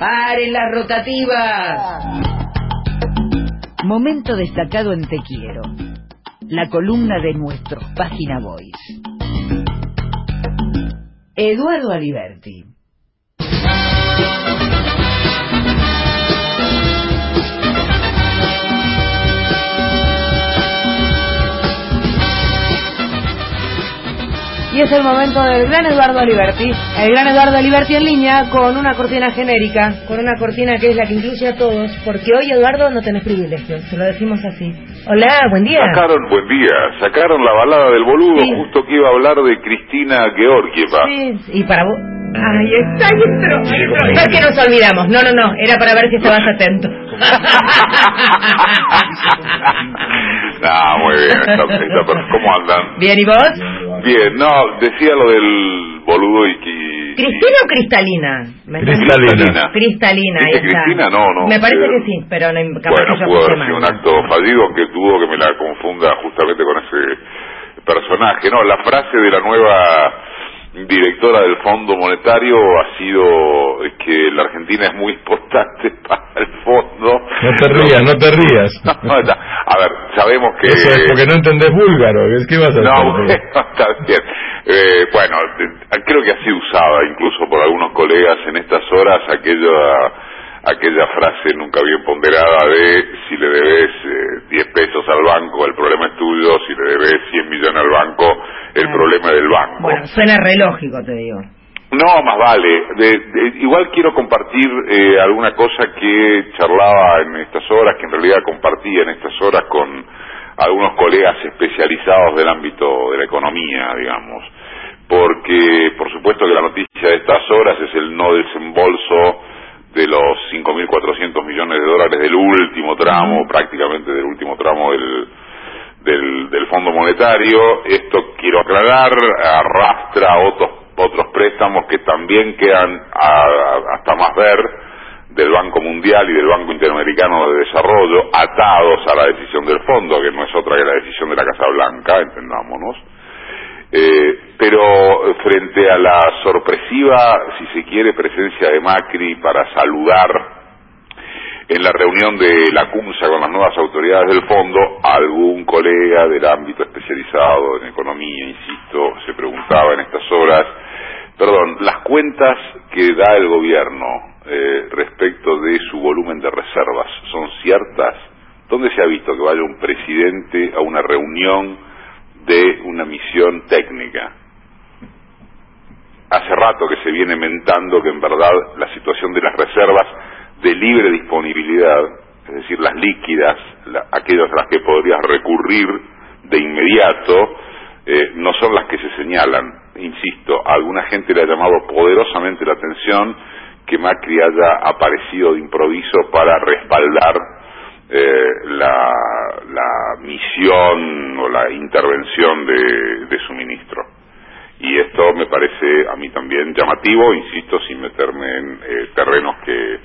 ¡Paren las rotativas! Momento destacado en Te Quiero, la columna de nuestros Página Boys. Eduardo Aliberti. Y es el momento del gran Eduardo Liberti. El gran Eduardo Liberti en línea con una cortina genérica, con una cortina que es la que incluye a todos, porque hoy Eduardo no tenés privilegios, se lo decimos así. Hola, buen día. Sacaron, buen día, sacaron la balada del boludo justo que iba a hablar de Cristina Georgieva. Sí, y para vos... Ahí está, ahí entró. No es que nos olvidamos, no, no, no, era para ver si estabas atento. Ah, muy bien, está, está, ¿cómo andan? Bien, ¿y vos? Bien, no, decía lo del boludo y que... ¿Cristina o Cristalina? Me Cristalina. Cristalina, ahí ¿Dice está. Cristina? No, no. Me parece Eh, que sí, pero no, capaz Bueno, que yo pudo haber sido un acto fallido, aunque dudo que me la confunda justamente con ese personaje. No, la frase de la nueva directora del Fondo Monetario ha sido que la Argentina es muy importante para el fondo. No te rías, no te rías. No, a ver, sabemos que... Eso es porque no entendés búlgaro. ¿qué- ¿Qué vas a? No, bueno, está bien. Eh, bueno, creo que ha sido usada incluso por algunos colegas en estas horas aquella aquella frase nunca bien ponderada de si le debes eh, 10 pesos al banco, el problema es tuyo, si le debes 100 millones al banco, el Claro. problema es del banco. Bueno, suena re lógico, te digo. No, más vale. De- de- igual quiero compartir eh, alguna cosa que charlaba en estas horas, que en realidad compartía en estas horas con algunos colegas especializados del ámbito de la economía, digamos. Porque, por supuesto que la noticia de estas horas es el no desembolso de los 5.400 millones de dólares del último tramo, prácticamente del último tramo del, del, del Fondo Monetario. Esto quiero aclarar, arrastra otros otros préstamos que también quedan a- hasta más ver del Banco Mundial y del Banco Interamericano de Desarrollo atados a la decisión del fondo, que no es otra que la decisión de la Casa Blanca, entendámonos. Eh, pero frente a la sorpresiva, si se quiere, presencia de Macri para saludar en la reunión de la CUMSA con las nuevas autoridades del fondo, algún colega del ámbito especializado en economía, insisto, se preguntaba en estas horas, perdón, las cuentas que da el gobierno eh, respecto de su volumen de reservas son ciertas. ¿Dónde se ha visto que vaya un presidente a una reunión de una misión técnica? Hace rato que se viene mentando que en verdad la situación de las reservas de libre disponibilidad, es decir, las líquidas, la- aquellas a las que podrías recurrir de inmediato, eh, no son las que se señalan. Insisto, a alguna gente le ha llamado poderosamente la atención que Macri haya aparecido de improviso para respaldar eh, la, misión o la intervención de, de su ministro. Y esto me parece a mí también llamativo, insisto, sin meterme en eh, terrenos que,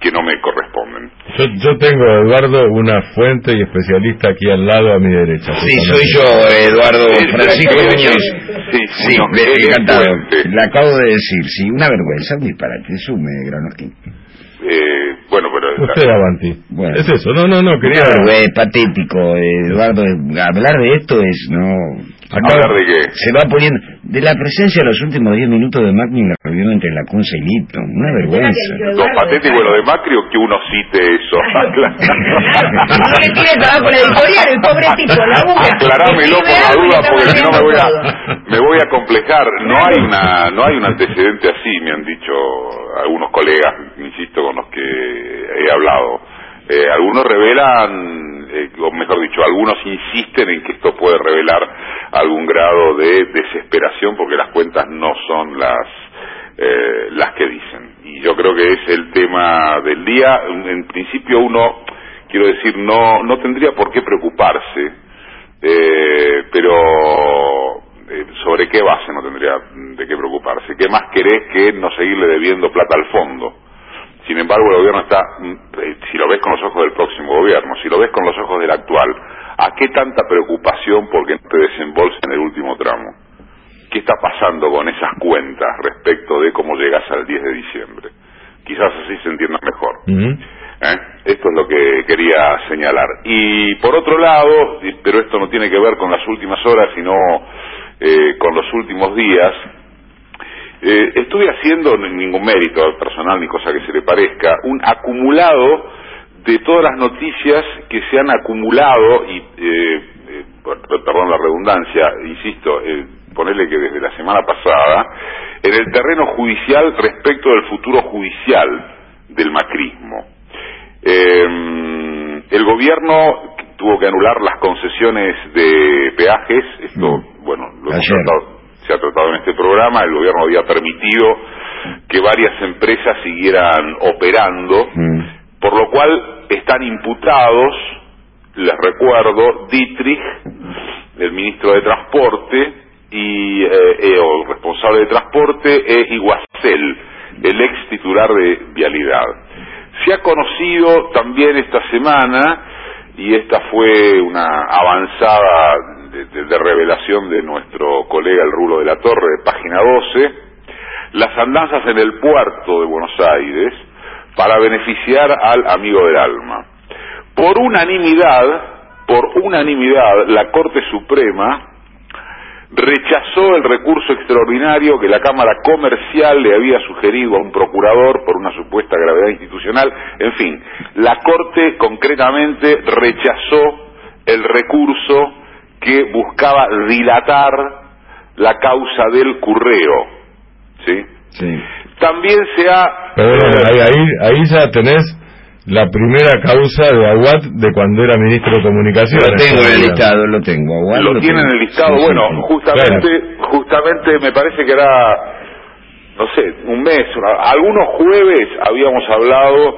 que no me corresponden. Yo, yo tengo, Eduardo, una fuente y especialista aquí al lado a mi derecha. Sí, soy yo, Eduardo Francisco Muñoz. sí, Sí, es encantado. Le acabo de decir, sí, una vergüenza, un disparate, sume, Granoskin. Eh, bueno, pero... Usted, Avanti. Bueno. Es eso, no, no, no, quería... Vergüenza, patético, eh, Eduardo. Hablar de esto es, no... ¿Hablar de qué? Se va poniendo... De la presencia de los últimos 10 minutos de Macri en la reunión entre la Cunza y Lipton. Una vergüenza. Lo patético de lo de Macri o que uno cite eso. No le tires abajo la editorial, el pobre tipo, la. Aclarámelo por la duda porque si no me voy a me voy a complejar. No hay una no hay un antecedente así, me han dicho algunos colegas, insisto, con los que he hablado. Eh, algunos revelan, eh, o mejor dicho, algunos insisten en que esto puede revelar algún grado de desesperación porque las cuentas no son las eh, las que dicen. Y yo creo que es el tema del día. En principio uno, quiero decir, no no tendría por qué preocuparse eh, pero eh, sobre qué base no tendría de qué preocuparse. ¿Qué más querés que no seguirle debiendo plata al fondo? Sin embargo, el gobierno está, mm, eh, si lo ves con los ojos del próximo gobierno, si lo ves con los ojos del actual, ¿a qué tanta preocupación porque no te desembolsen el último tramo? ¿Qué está pasando con esas cuentas respecto de cómo llegas al 10 de diciembre? quizás así se entienda mejor. ¿eh? Esto es lo que quería señalar. Y por otro lado, pero esto no tiene que ver con las últimas horas, sino eh, con los últimos días, eh, estuve haciendo ningún mérito personal ni cosa que se le parezca, un acumulado de todas las noticias que se han acumulado y, eh, eh, per- perdón la redundancia, insisto, eh, ponerle que desde la semana pasada, en el terreno judicial respecto del futuro judicial del macrismo. Eh, el gobierno tuvo que anular las concesiones de peajes, esto, bueno, lo hemos tratado- se ha tratado en este programa, el gobierno había permitido que varias empresas siguieran operando, Mm. por lo cual están imputados, les recuerdo, Dietrich, el ministro de Transporte, y, eh, eh, o el responsable de Transporte, e Iguacel, el ex titular de Vialidad. Se ha conocido también esta semana, y esta fue una avanzada de, revelación de nuestro colega el Rulo de la Torre, de página 12, las andanzas en el puerto de Buenos Aires para beneficiar al amigo del alma. Por unanimidad, por unanimidad, la Corte Suprema rechazó el recurso extraordinario que la Cámara Comercial le había sugerido a un procurador por una supuesta gravedad institucional. En fin, la Corte concretamente rechazó el recurso que buscaba dilatar la causa del curreo. ¿Sí? Sí. También se ha... Perdón, ahí, ahí, ahí ya tenés la primera causa de Aguat de cuando era ministro de Comunicaciones. Lo tengo en el listado, lo tengo. Agual, lo tienen en tengo. el listado. Sí, bueno, sí. justamente, justamente me parece que era, no sé, un mes. una- algunos jueves habíamos hablado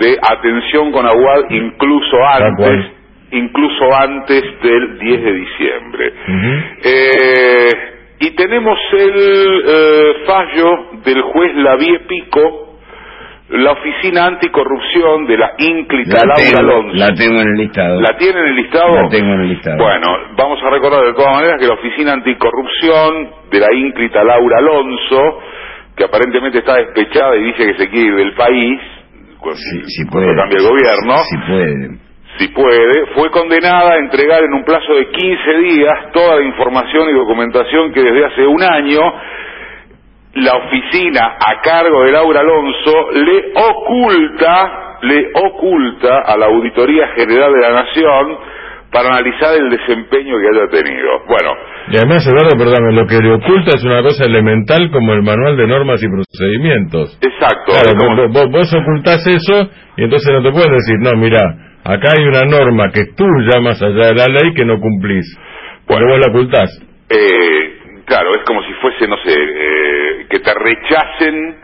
de atención con Aguad incluso antes. Incluso antes del 10 de diciembre. Eh, y tenemos el eh, fallo del juez Lavie Pico, la oficina anticorrupción de la ínclita La Laura tengo, Alonso. la tengo en el listado. ¿La tiene en el listado? La tengo en el listado. Bueno, vamos a recordar de todas maneras que la Oficina Anticorrupción de la ínclita Laura Alonso, que aparentemente está despechada y dice que se quiere ir del país, cuando puede. cambie el gobierno, Si puede. Si puede, fue condenada a entregar en un plazo de 15 días toda la información y documentación que desde hace un año la oficina a cargo de Laura Alonso le oculta, le oculta a la Auditoría General de la Nación para analizar el desempeño que haya tenido. Bueno, Y además, Eduardo, perdón, lo que le oculta es una cosa elemental como el manual de normas y procedimientos. exacto. Claro, vos, vos- ocultás eso y entonces no te pueden decir, no, mira, acá hay una norma que tú llamas allá de la ley que no cumplís. Bueno. vos la ocultás. Eh, claro, es como si fuese, no sé, eh, que te rechacen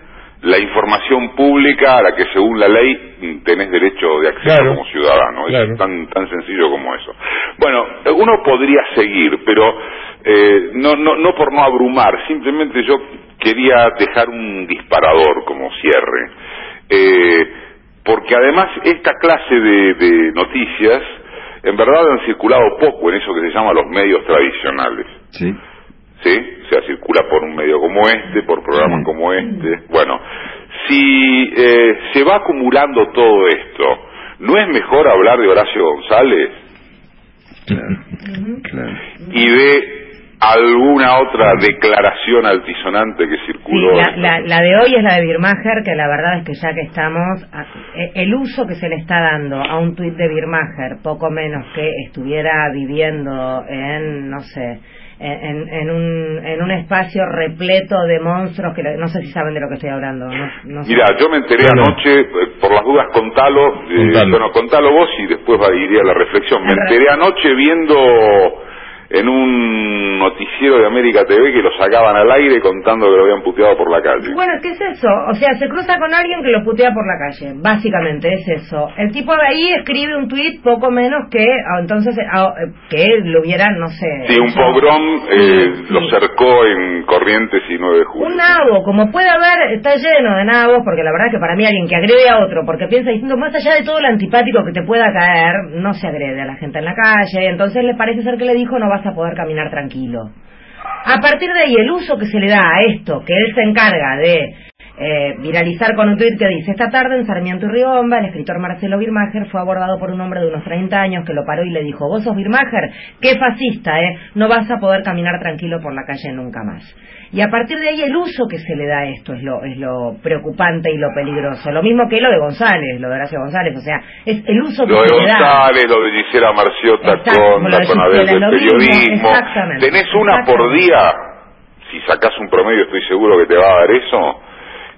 la información pública a la que según la ley tenés derecho de acceso Claro, como ciudadano. claro. Es tan, tan sencillo como eso. Bueno, uno podría seguir, pero eh, no, no, no por no abrumar, simplemente yo quería dejar un disparador como cierre. Eh, porque además esta clase de, de noticias en verdad han circulado poco en eso que se llama los medios tradicionales. Sí. ¿sí? O sea, circula por un medio como este, por programas Sí. como este. Bueno, si eh, se va acumulando todo esto, ¿no es mejor hablar de Horacio González Claro. Claro. Y de alguna otra declaración altisonante que Sí, circuló? la, la, la de hoy es la de Birmacher, que la verdad es que ya que estamos, eh, el uso que se le está dando a un tuit de Birmacher, poco menos que estuviera viviendo en, no sé, en, en, un, en un espacio repleto de monstruos que no sé si saben de lo que estoy hablando. No, no sé. Mira, yo me enteré No, no. anoche, eh, por las dudas contalo, eh, Contalo. bueno, contalo vos y después va- iría la reflexión. Me enteré anoche viendo en un noticiero de América TV que lo sacaban al aire contando que lo habían puteado por la calle. Bueno, ¿qué es eso? O sea, se cruza con alguien que lo putea por la calle. Básicamente es eso. El tipo de ahí escribe un tuit poco menos que, ah, entonces, ah, que lo hubiera, no sé. Sí, un pogrom eh, Sí, lo cercó en Corrientes y 9 de julio. Un nabo, como puede haber, está lleno de nabos, porque la verdad que para mí alguien que agrede a otro, porque piensa diciendo, más allá de todo lo antipático que te pueda caer, no se agrede a la gente en la calle, entonces le parece ser que le dijo no vas a poder caminar tranquilo. A partir de ahí, el uso que se le da a esto, que él se encarga de eh, viralizar con un tuit que dice, esta tarde en Sarmiento y Riobamba, el escritor Marcelo Birmacher fue abordado por un hombre de unos 30 años que lo paró y le dijo, vos sos Birmacher, qué fascista, ¿eh? No vas a poder caminar tranquilo por la calle nunca más. Y a partir de ahí el uso que se le da a esto es lo, es lo preocupante y lo peligroso. Lo mismo que lo de González, lo de Horacio González, o sea, es el uso que Lo de se le da. González, lo de Gisela Marciota Exacto, con lo la de del lo mismo, periodismo. Tenés una por día, si sacás un promedio estoy seguro que te va a dar eso,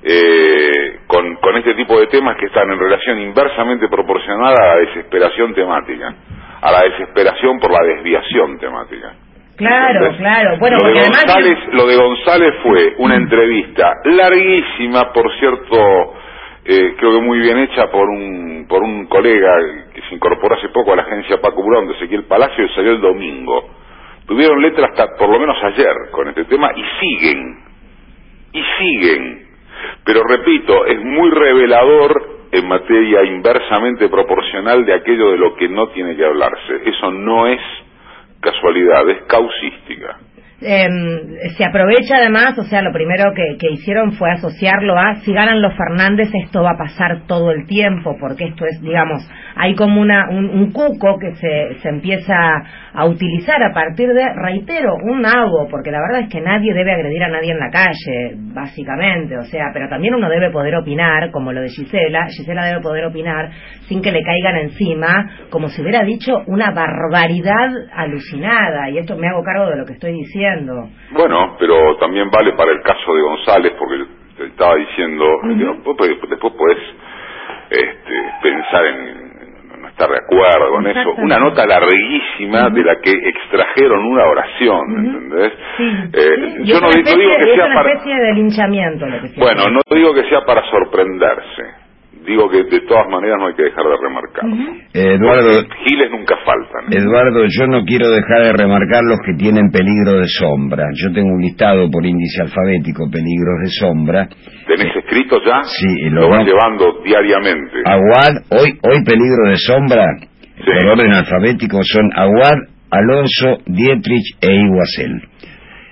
eh, con, con este tipo de temas que están en relación inversamente proporcional a la desesperación temática, a la desesperación por la desviación temática. Claro, ¿Entendés? claro. Bueno, lo, de. González, lo de González fue una entrevista larguísima, por cierto, eh, creo que muy bien hecha por un por un colega que se incorporó hace poco a la agencia Paco Burón de Ezequiel Palacio y salió el domingo. Tuvieron letra hasta por lo menos ayer con este tema y siguen, y siguen. Pero repito, es muy revelador en materia inversamente proporcional de aquello de lo que no tiene que hablarse. Eso no es casualidad, es causística. Eh, se aprovecha además, o sea, lo primero que, que hicieron fue asociarlo a si ganan los Fernández esto va a pasar todo el tiempo, porque esto es, digamos, hay como una, un, cuco que se, se empieza a utilizar a partir de, reitero, un nabo, porque la verdad es que nadie debe agredir a nadie en la calle, básicamente, o sea, pero también uno debe poder opinar, como lo de Gisela, Gisela debe poder opinar sin que le caigan encima, como si hubiera dicho una barbaridad alucinada, y esto me hago cargo de lo que estoy diciendo. Bueno, pero también vale para el caso de González, porque te estaba diciendo, después, después podés este, pensar en, no estar de acuerdo con eso. Una nota larguísima de la que extrajeron una oración, ¿entendés? Sí, Eh, sí, yo no, una no especie, digo que es sea una para... especie de linchamiento lo que Bueno, no digo que sea para sorprenderse. Digo que de todas maneras no hay que dejar de remarcarlo. Eduardo, Giles nunca faltan. Eduardo, yo no quiero dejar de remarcar los que tienen peligro de sombra. Yo tengo un listado por índice alfabético, peligros de sombra. ¿Tenés escrito ya? Sí, lo lo vamos- llevando diariamente. Aguad, hoy, hoy peligro de sombra, Sí. por orden alfabético, son Aguad, Alonso, Dietrich e Iguacel.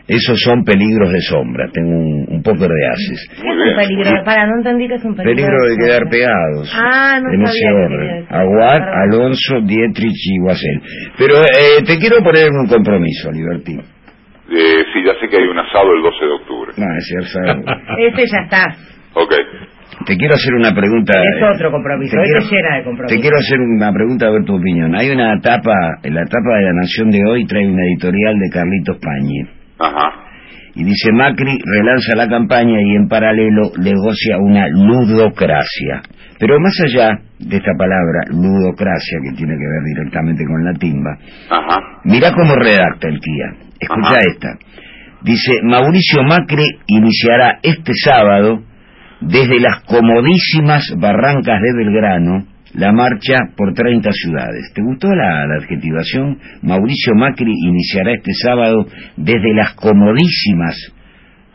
Esos son peligros de sombra. Tengo un, un poco de haces. ¿Qué es un peligro? Para, no entendí que es un peligro. Peligro de quedar pegados. Ah, no en ese sabía quería orden. Aguad. Alonso, Dietrich y Iguacel. Pero eh, te quiero poner un compromiso, Liberty. Eh, sí, ya sé que hay un asado el 12 de octubre. No, es cierto. Ese ya está. Ok. Te quiero hacer una pregunta. Es eh, otro compromiso. te Este quiero- llena de compromiso. Te quiero hacer una pregunta a ver tu opinión. Hay una etapa, en la etapa de la Nación de hoy trae una editorial de Carlitos Pañi. Ajá. Y dice Macri relanza la campaña y en paralelo negocia una ludocracia. Pero más allá de esta palabra, ludocracia, que tiene que ver directamente con la timba, Ajá. Mirá cómo redacta el tía. Escucha esta. Dice, Mauricio Macri iniciará este sábado desde las comodísimas barrancas de Belgrano la marcha por 30 ciudades. ¿Te gustó la, la adjetivación? Mauricio Macri iniciará este sábado desde las comodísimas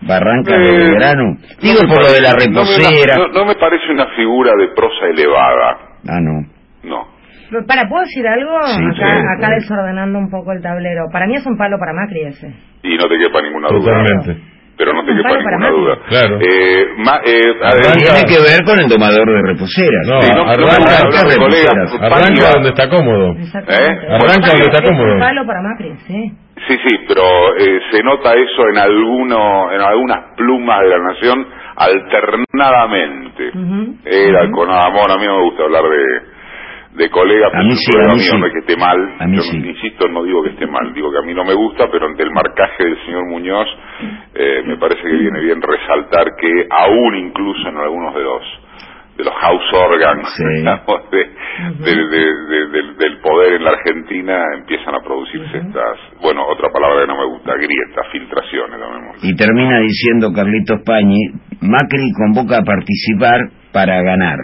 barrancas de Eh, Belgrano. Digo no me por lo de la parece- no me- reposera. No, no me parece una figura de prosa elevada. Ah, no. No. Pero, Para, ¿puedo decir algo? Sí, acá, sí, acá sí. desordenando un poco el tablero. Para mí es un palo para Macri ese. Y no te quepa ninguna duda. Totalmente. Pero no te quepa ninguna duda. Claro. Eh, ma- eh, a ver, Arranca- Tiene que ver con el domador de reposeras. No, Sí, no- no arranca, de reposeras. donde está cómodo. ¿Eh? Arranca donde está cómodo. palo para Macri, sí. Sí, sí, pero eh, se nota eso en alguno, en algunas plumas de la nación alternadamente. Ujú. Era con amor, a mí no me gusta hablar de, de colegas, A mí pero sí, a mí sí. no es que esté mal, A mí yo sí. insisto, no digo que esté mal, digo que a mí no me gusta, pero ante el marcaje del señor Muñoz, eh, me parece que viene bien resaltar que aún incluso en algunos de los de los house organs Sí. digamos, de- de- de- de- del, del poder en la Argentina empiezan a producirse estas, bueno, otra palabra que no me gusta, grietas, filtraciones. Y termina diciendo Carlitos Pañi, Macri convoca a participar para ganar,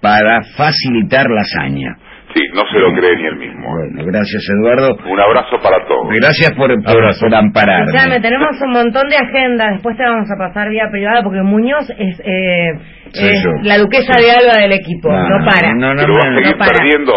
para facilitar la hazaña. Sí, no se lo cree ni él mismo. Bueno, gracias Eduardo. Un abrazo para todos. Gracias por, por, Abrazo. por ampararme. Escuchame, tenemos un montón de agendas. Después te vamos a pasar vía privada porque Muñoz es, eh, es la duquesa de Alba del equipo. No, para. No, no, Pero va a no, seguir no para. perdiendo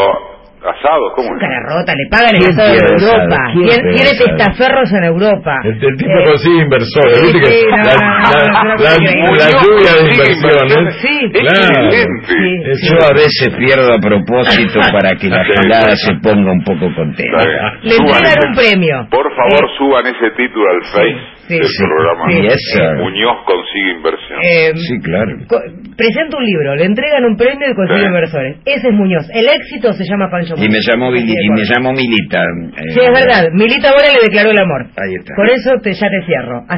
¿Asados? ¿Cómo es? Cara rota, le pagan el ¿Quién Estado de quiere Europa. asado? ¿Quién Tiene, asado? testaferros en Europa. El, el tipo Eh, consigue inversores, sí, viste que sí, la, lluvia de inversiones, Sí. claro. Sí. Yo a veces pierdo a propósito para que la gilada se ponga un poco contenta. Le entregan un premio. Por favor, Eh, suban ese título al Face sí, del sí. programa. Sí. Yes. Muñoz consigue inversión. Eh, Sí, claro. co- presenta un libro, le entregan un premio y consigue Sí. inversores. Ese es Muñoz. El éxito se llama Pancho Y Muñoz. me llamo, Vili- y me llamo Milita. eh, Sí, es verdad. Milita Bora le declaró el amor. Ahí está. Con eso te, ya te cierro. Hasta